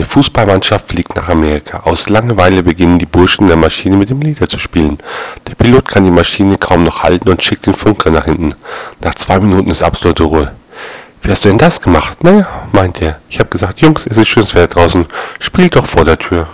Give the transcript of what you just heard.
Eine Fußballmannschaft fliegt nach Amerika. Aus Langeweile beginnen die Burschen der Maschine mit dem Lieder zu spielen. Der Pilot kann die Maschine kaum noch halten und schickt den Funker nach hinten. Nach zwei Minuten ist absolute Ruhe. Wie hast du denn das gemacht? Naja, meint er. Ich habe gesagt, Jungs, es ist schönes Wetter draußen. Spielt doch vor der Tür.